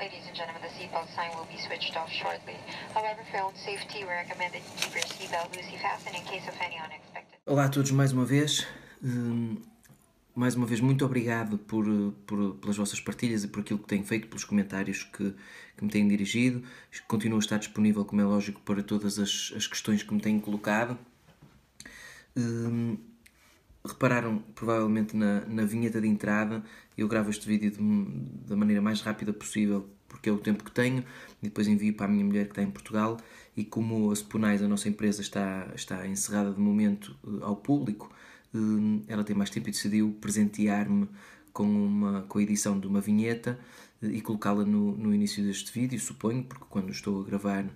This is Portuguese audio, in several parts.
Ladies and gentlemen, the seatbelt sign will be switched off shortly. However, for own safety, we recommend that you keep your seatbelt loosely fastened in case of any unexpected. Olá a todos mais uma vez. Hum, mais uma vez, muito obrigado por, por, pelas vossas partilhas e por aquilo que têm feito, pelos comentários que, que me têm dirigido. Continuo a estar disponível, como é lógico, para todas as, as questões que me têm colocado. Hum, repararam provavelmente na, na vinheta de entrada, eu gravo este vídeo de, da maneira mais rápida possível, porque é o tempo que tenho, e depois envio para a minha mulher que está em Portugal. E como a Spunais, a nossa empresa, está, está encerrada de momento eh, ao público, eh, ela tem mais tempo e decidiu presentear-me com, uma, com a edição de uma vinheta eh, e colocá-la no, no início deste vídeo, suponho, porque quando estou a gravar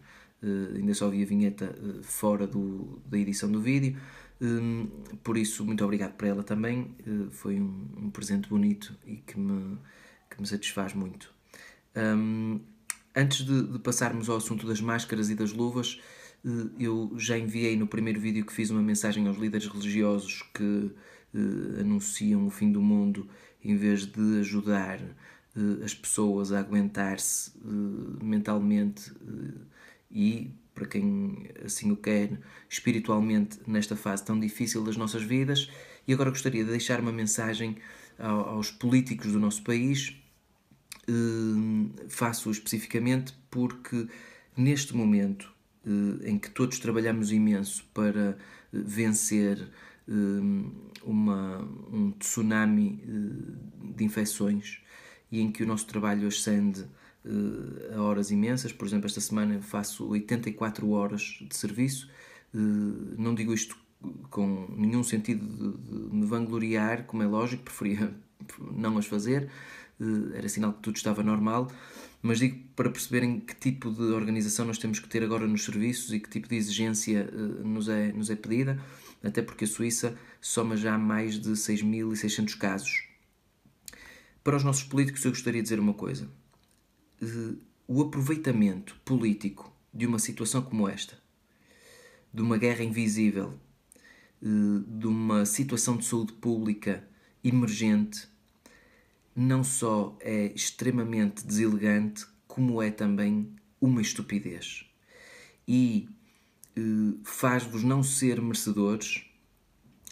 ainda só vi a vinheta fora do, da edição do vídeo. Hum, por isso, muito obrigado para ela também. Uh, foi um, um, presente bonito e que me, que me satisfaz muito. Um, antes de, de, passarmos ao assunto das máscaras e das luvas, uh, eu já enviei no primeiro vídeo que fiz uma mensagem aos líderes religiosos que uh, anunciam o fim do mundo em vez de ajudar as pessoas a aguentar-se mentalmente e para quem assim o quer, espiritualmente nesta fase tão difícil das nossas vidas. E agora gostaria de deixar uma mensagem aos políticos do nosso país. Eh, faço especificamente porque neste momento eh, em que todos trabalhamos imenso para eh, vencer uma, um tsunami de infecções e em que o nosso trabalho ascende a horas imensas. Por exemplo, esta semana faço 84 horas de serviço. Uh, não digo isto com nenhum sentido de, de, me vangloriar, como é lógico, preferia não as fazer, uh, era sinal que tudo estava normal, mas digo para perceberem que tipo de organização nós temos que ter agora nos serviços e que tipo de exigência nos, é, nos é pedida, até porque a Suíça soma já mais de 6.600 casos. Para os nossos políticos, eu gostaria de dizer uma coisa o aproveitamento político de uma situação como esta, de uma guerra invisível, eh, de uma situação de saúde pública emergente, não só é extremamente deselegante, como é também uma estupidez. E eh, faz-vos não ser merecedores,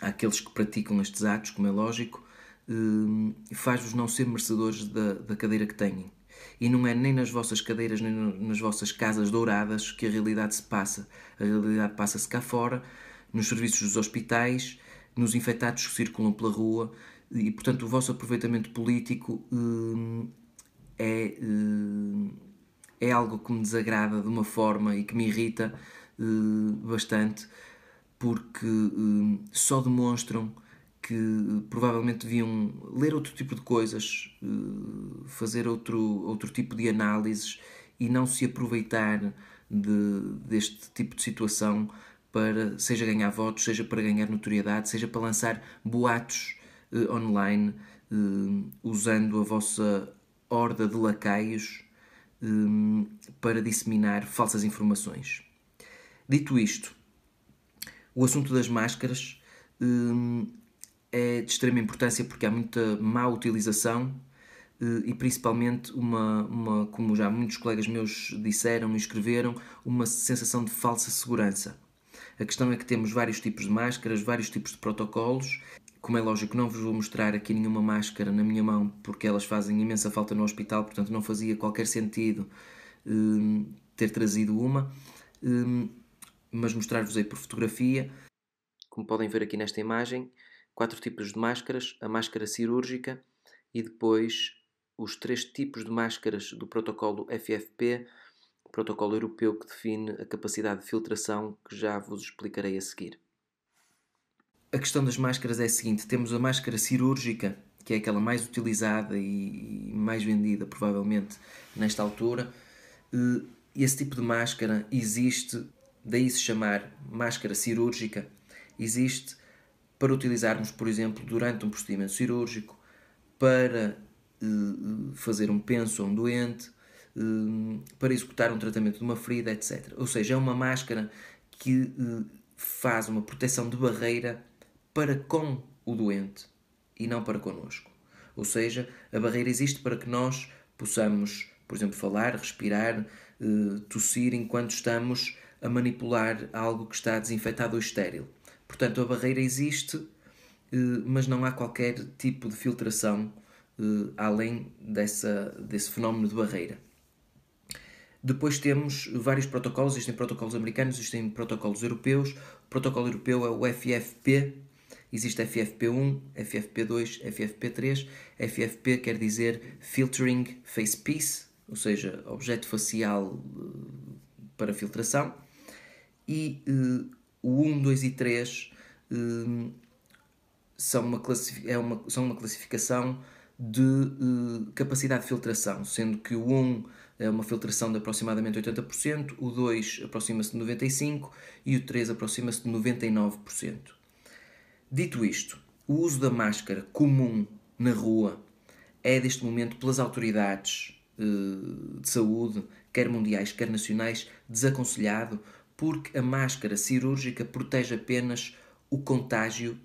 àqueles que praticam estes atos, como é lógico, eh, faz-vos não ser merecedores da, da cadeira que têm e não é nem nas vossas cadeiras, nem nas vossas casas douradas que a realidade se passa. A realidade passa-se cá fora, nos serviços dos hospitais, nos infectados que circulam pela rua, e portanto o vosso aproveitamento político hum, é, hum, é algo que me desagrada de uma forma e que me irrita hum, bastante, porque hum, só demonstram que provavelmente deviam ler outro tipo de coisas, eh, fazer outro, outro tipo de análises e não se aproveitar de, deste tipo de situação para, seja ganhar votos, seja para ganhar notoriedade, seja para lançar boatos eh, online, eh, usando a vossa horda de lacaios para disseminar falsas informações. Dito isto, o assunto das máscaras é de extrema importância porque há muita má utilização eh, e principalmente uma, uma, como já muitos colegas meus disseram e escreveram, uma sensação de falsa segurança. A questão é que temos vários tipos de máscaras, vários tipos de protocolos. Como é lógico, não vos vou mostrar aqui nenhuma máscara na minha mão porque elas fazem imensa falta no hospital, portanto não fazia qualquer sentido um, ter trazido uma, um, mas mostrar-vos aí por fotografia. Como podem ver aqui nesta imagem, quatro tipos de máscaras, a máscara cirúrgica e depois os três tipos de máscaras do protocolo FFP, o protocolo europeu que define a capacidade de filtração, que já vos explicarei a seguir. A questão das máscaras é a seguinte: temos a máscara cirúrgica, que é aquela mais utilizada e mais vendida, provavelmente, nesta altura. Esse tipo de máscara existe, daí se chamar máscara cirúrgica, existe para utilizarmos, por exemplo, durante um procedimento cirúrgico, para uh, fazer um penso a um doente, uh, para executar um tratamento de uma ferida, etc. Ou seja, é uma máscara que uh, faz uma proteção de barreira para com o doente e não para connosco. Ou seja, a barreira existe para que nós possamos por exemplo, falar, respirar, uh, tossir enquanto estamos a manipular algo que está desinfetado ou estéril. Portanto, a barreira existe, uh, mas não há qualquer tipo de filtração além dessa, desse fenómeno de barreira. Depois temos vários protocolos, existem protocolos americanos, existem protocolos europeus. O protocolo europeu é o FFP, existe FFP1, FFP2, FFP3. FFP quer dizer Filtering Face Piece, ou seja, objeto facial eh, para filtração. E o 1, 2 e 3 uh, são, uma é uma, são uma classificação de uh, capacidade de filtração, sendo que o 1 é uma filtração de aproximadamente 80%, o 2 aproxima-se de 95% e o 3 aproxima-se de 99%. Dito isto, o uso da máscara comum na rua é, neste momento, pelas autoridades uh, de saúde, quer mundiais, quer nacionais, desaconselhado, porque a máscara cirúrgica protege apenas o contágio,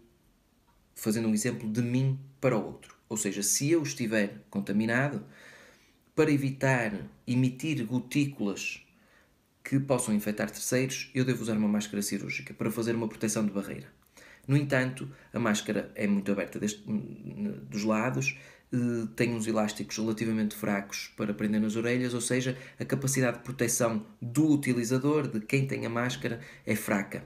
fazendo um exemplo, de mim para o outro. Ou seja, se eu estiver contaminado, para evitar emitir gotículas que possam infectar terceiros, eu devo usar uma máscara cirúrgica para fazer uma proteção de barreira. No entanto, a máscara é muito aberta deste, dos lados, tem uns elásticos relativamente fracos para prender nas orelhas, ou seja, a capacidade de proteção do utilizador, de quem tem a máscara, é fraca.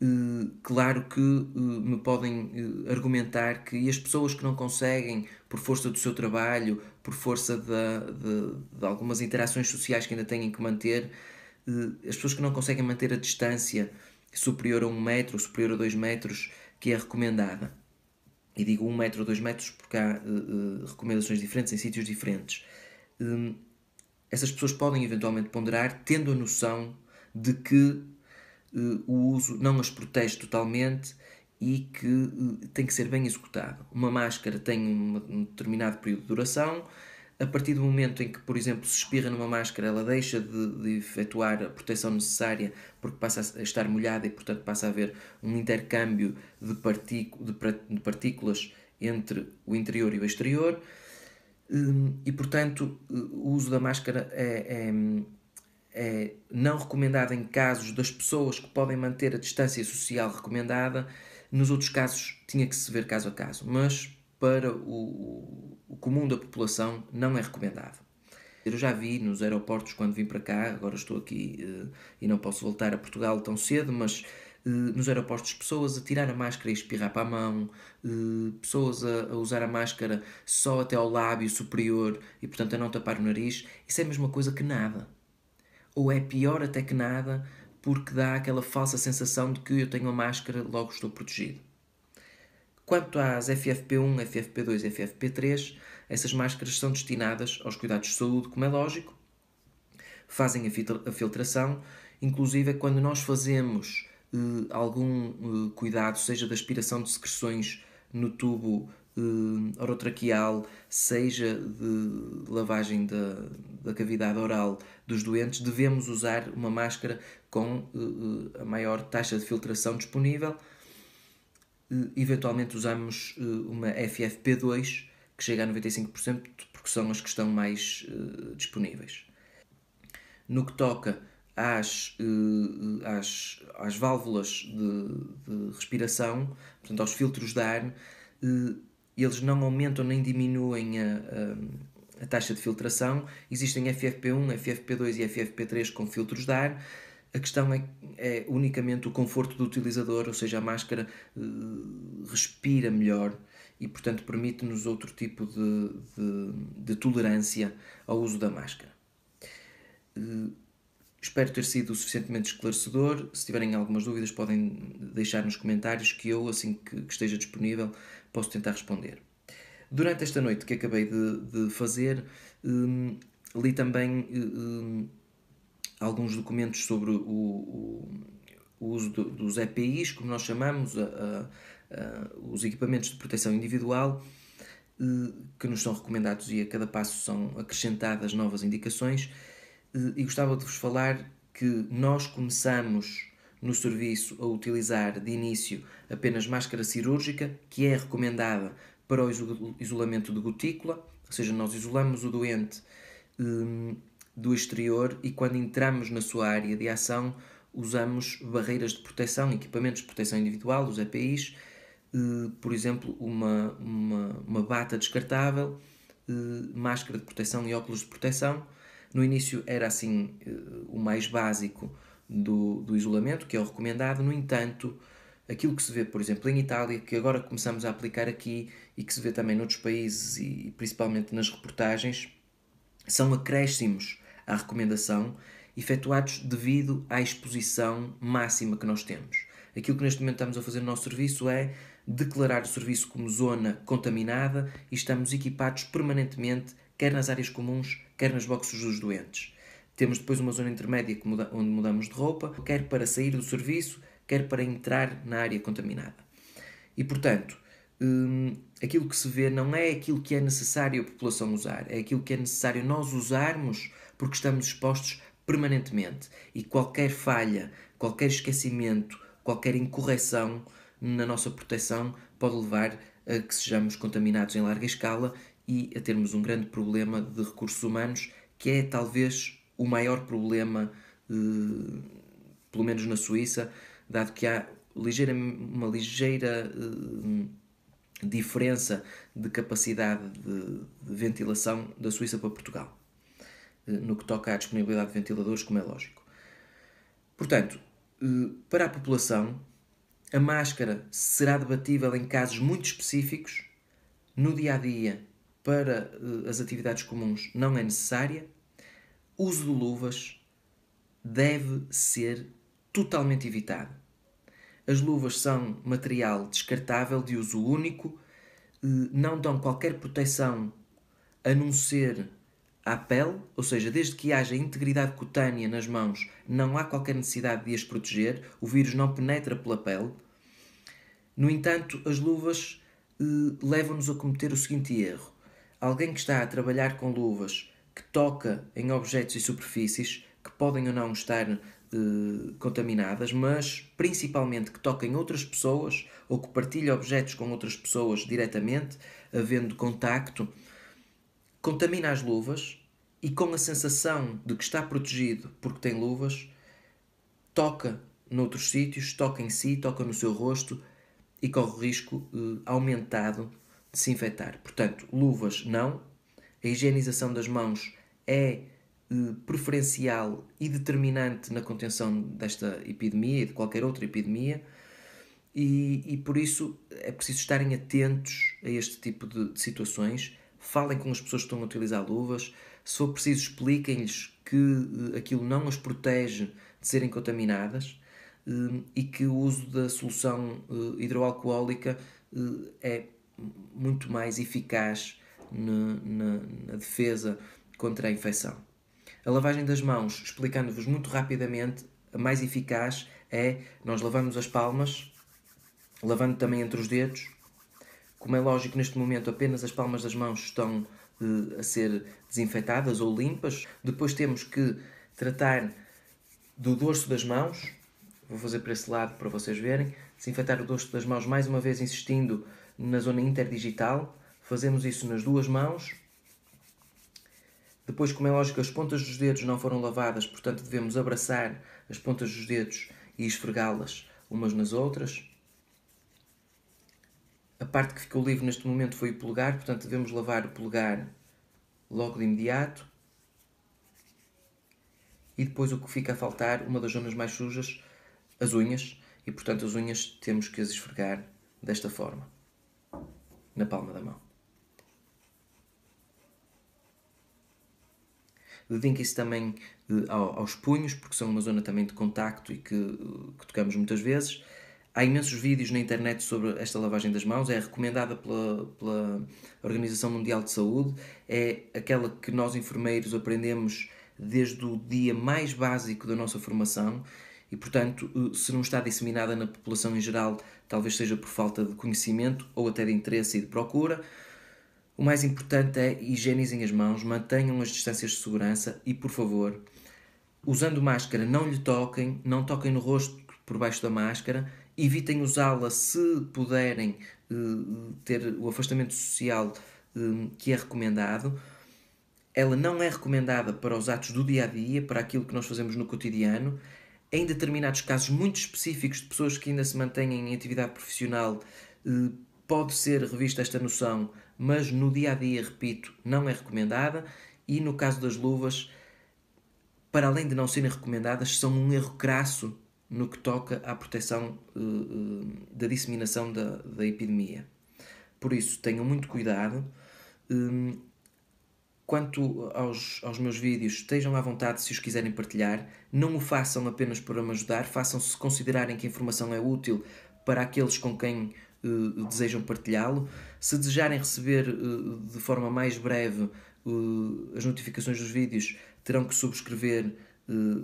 Eh, claro que eh, me podem eh, argumentar que as pessoas que não conseguem, por força do seu trabalho, por força de, de, de algumas interações sociais que ainda têm que manter, as pessoas que não conseguem manter a distância superior a um metro, superior a dois metros, que é recomendada. E digo um metro ou dois metros porque há recomendações diferentes em sítios diferentes. essas pessoas podem eventualmente ponderar, tendo a noção de que uh, o uso não as protege totalmente e que uh, tem que ser bem executado. Uma máscara tem um determinado período de duração. A partir do momento em que, por exemplo, se espirra numa máscara, ela deixa de, de efetuar a proteção necessária porque passa a estar molhada e, portanto, passa a haver um intercâmbio de, de partículas entre o interior e o exterior. Hum, e, portanto, o uso da máscara é, é é não recomendada em casos das pessoas que podem manter a distância social recomendada. Nos outros casos tinha que se ver caso a caso, mas para o, o comum da população não é recomendado. Eu já vi nos aeroportos quando vim para cá, agora estou aqui uh, e não posso voltar a Portugal tão cedo, mas uh, nos aeroportos pessoas a tirar a máscara e espirrar para a mão, uh, pessoas a, a, usar a máscara só até ao lábio superior e portanto a não tapar o nariz. Isso é a mesma coisa que nada ou é pior até que nada, porque dá aquela falsa sensação de que eu tenho a máscara, logo estou protegido. Quanto às FFP1, FFP2 e FFP3, essas máscaras são destinadas aos cuidados de saúde, como é lógico, fazem a filtração, inclusive é quando nós fazemos uh, algum uh, cuidado, seja da aspiração de secreções no tubo uh, orotraqueal, seja de lavagem da, da cavidade oral dos doentes, devemos usar uma máscara com uh, a maior taxa de filtração disponível. Uh, eventualmente usamos uma FFP2 que chega a 95% porque são as que estão mais disponíveis. No que toca às, às, às válvulas de, de respiração, portanto aos filtros de ar, eles não aumentam nem diminuem a, a, a taxa de filtração. Existem FFP1, FFP2 e FFP3 com filtros de ar. A questão é, é unicamente o conforto do utilizador, ou seja, a máscara uh, respira melhor e, portanto, permite-nos outro tipo de, de, de, tolerância ao uso da máscara. Uh, espero ter sido suficientemente esclarecedor. Se tiverem algumas dúvidas, podem deixar nos comentários que eu, assim que, que esteja disponível, posso tentar responder. Durante esta noite que acabei de, de fazer, um, li também um, alguns documentos sobre o, o, o uso do, dos EPIs, como nós chamamos, a, a, a, os equipamentos de proteção individual, uh, que nos são recomendados e a cada passo são acrescentadas novas indicações. Uh, e gostava de vos falar que nós começamos no serviço a utilizar de início apenas máscara cirúrgica, que é recomendada para o isolamento de gotícula, ou seja, nós isolamos o doente um, do exterior e quando entramos na sua área de ação usamos barreiras de proteção, equipamentos de proteção individual, os EPIs, uh, por exemplo, uma, uma, uma bata descartável, uh, máscara de proteção e óculos de proteção. No início era assim uh, o mais básico do, do isolamento, que é o recomendado, no entanto, aquilo que se vê, por exemplo, em Itália, que agora começamos a aplicar aqui e que se vê também noutros países e principalmente nas reportagens, são acréscimos à recomendação efetuados devido à exposição máxima que nós temos. Aquilo que neste momento estamos a fazer no nosso serviço é declarar o serviço como zona contaminada e estamos equipados permanentemente, quer nas áreas comuns, quer nas boxes dos doentes. Temos depois uma zona intermédia onde mudamos de roupa, quer para sair do serviço, quer para entrar na área contaminada. E portanto, hum, aquilo que se vê não é aquilo que é necessário a população usar, é aquilo que é necessário nós usarmos porque estamos expostos permanentemente. E qualquer falha, qualquer esquecimento, qualquer incorreção na nossa proteção pode levar a que sejamos contaminados em larga escala e a termos um grande problema de recursos humanos, que é talvez o maior problema, eh, pelo menos na Suíça, dado que há ligeira, uma ligeira eh, diferença de capacidade de, ventilação da Suíça para Portugal, no que toca à disponibilidade de ventiladores, como é lógico. Portanto, para a população, a máscara será debatível em casos muito específicos, no dia a dia, para as atividades comuns, não é necessária uso de luvas deve ser totalmente evitado. As luvas são material descartável de uso único, eh, não dão qualquer proteção a não ser à pele, ou seja, desde que haja integridade cutânea nas mãos, não há qualquer necessidade de as proteger, o vírus não penetra pela pele. No entanto, as luvas eh, levam-nos a cometer o seguinte erro: alguém que está a trabalhar com luvas que toca em objetos e superfícies que podem ou não estar eh, contaminadas, mas principalmente que toca em outras pessoas ou que partilha objetos com outras pessoas diretamente, havendo contacto, contamina as luvas e com a sensação de que está protegido porque tem luvas, toca noutros sítios, toca em si, toca no seu rosto e corre o risco eh, aumentado de se infectar. Portanto, luvas não, a higienização das mãos é eh, preferencial e determinante na contenção desta epidemia e de qualquer outra epidemia, e, e por isso é preciso estarem atentos a este tipo de, de situações. Falem com as pessoas que estão a utilizar luvas, se for preciso, expliquem-lhes que uh, aquilo não as protege de serem contaminadas uh, e que o uso da solução uh, hidroalcoólica é muito mais eficaz na, na, na defesa contra a infecção. A lavagem das mãos, explicando-vos muito rapidamente, a mais eficaz é nós lavamos as palmas, lavando também entre os dedos. Como é lógico, neste momento apenas as palmas das mãos estão uh, a ser desinfetadas ou limpas. Depois temos que tratar do dorso das mãos. Vou fazer para esse lado para vocês verem. Desinfetar o dorso das mãos, mais uma vez insistindo na zona interdigital. Fazemos isso nas duas mãos. Depois, como é lógico, as pontas dos dedos não foram lavadas, portanto devemos abraçar as pontas dos dedos e esfregá-las umas nas outras. A parte que ficou livre neste momento foi o polegar, portanto devemos lavar o polegar logo de imediato. E depois o que fica a faltar, uma das zonas mais sujas, as unhas. E portanto as unhas temos que as esfregar desta forma, na palma da mão. Dediquem-se também uh, aos punhos, porque são uma zona também de contacto e que, uh, que, tocamos muitas vezes. Há imensos vídeos na internet sobre esta lavagem das mãos, é recomendada pela, pela Organização Mundial de Saúde, é aquela que nós enfermeiros aprendemos desde o dia mais básico da nossa formação e, portanto, se não está disseminada na população em geral, talvez seja por falta de conhecimento ou até de interesse e de procura. O mais importante é higienizem as mãos, mantenham as distâncias de segurança e, por favor, usando máscara, não lhe toquem, não toquem no rosto por baixo da máscara, evitem usá-la se puderem uh, ter o afastamento social uh, que é recomendado. ela não é recomendada para os atos do dia a dia, para aquilo que nós fazemos no cotidiano. Em determinados casos muito específicos de pessoas que ainda se mantêm em atividade profissional, eh, pode ser revista esta noção, mas no dia a dia, repito, não é recomendada. E no caso das luvas, para além de não serem recomendadas, são um erro crasso no que toca à proteção uh, uh, da disseminação da, da epidemia. Por isso, tenham muito cuidado. Um, quanto aos, aos meus vídeos, estejam à vontade se os quiserem partilhar. Não o façam apenas para me ajudar, façam se considerarem que a informação é útil para aqueles com quem uh, desejam partilhá-lo. Se desejarem receber de forma mais breve as notificações dos vídeos, terão que subscrever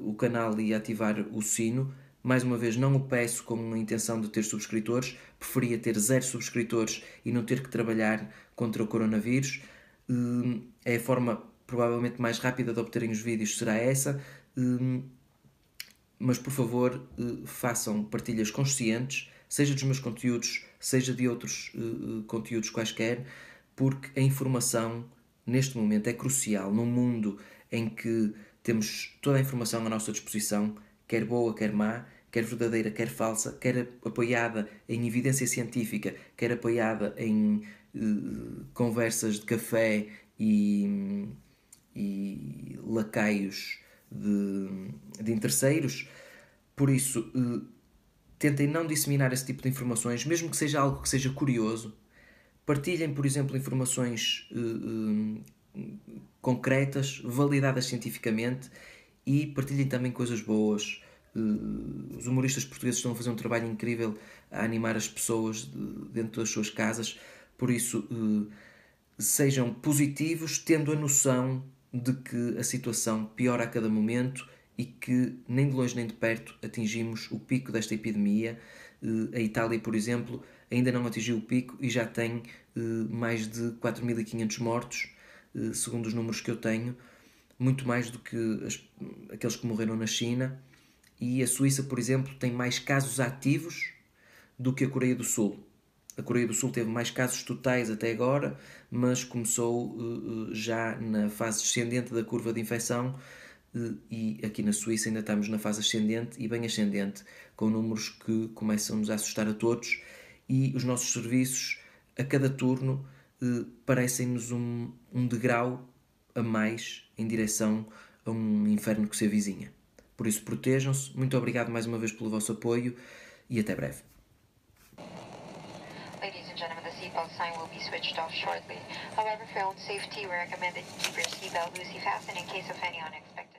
o canal e ativar o sino mais uma vez, não o peço com a intenção de ter subscritores, preferia ter zero subscritores e não ter que trabalhar contra o coronavírus. Hum, é a forma provavelmente mais rápida de obterem os vídeos, será essa. Hum, mas por favor, hum, façam partilhas conscientes, seja dos meus conteúdos, seja de outros conteúdos quaisquer, porque a informação neste momento é crucial num mundo em que temos toda a informação à nossa disposição, quer boa, quer má, quer verdadeira, quer falsa, quer apoiada em evidência científica, quer apoiada em uh, conversas de café e, e lacaios de, de interesseiros. Por isso, uh, tentem não disseminar esse tipo de informações, mesmo que seja algo que seja curioso. Partilhem, por exemplo, informações uh, concretas, validadas cientificamente e partilhem também coisas boas. Uh, os humoristas portugueses estão a fazer um trabalho incrível a animar as pessoas de, dentro das suas casas, por isso uh, sejam positivos, tendo a noção de que a situação piora a cada momento e que nem de longe nem de perto atingimos o pico desta epidemia. Uh, a Itália, por exemplo, ainda não atingiu o pico e já tem mais de 4.500 mortos, segundo os números que eu tenho, muito mais do que as, aqueles que morreram na China e a Suíça, por exemplo, tem mais casos ativos do que a Coreia do Sul. A Coreia do Sul teve mais casos totais até agora, mas começou uh, já na fase descendente da curva de infecção uh, e aqui na Suíça ainda estamos na fase ascendente e bem ascendente, com números que começam-nos a assustar a todos e os nossos serviços, a cada turno, uh, parecem-nos um, um degrau a mais em direção a um inferno que se avizinha. Por isso, protejam-se. Muito obrigado mais uma vez pelo vosso apoio e até breve. Ladies and gentlemen, the seatbelt sign will be switched off shortly. However, for own safety, we recommend that you keep your seatbelt loosely fastened in case of any unexpected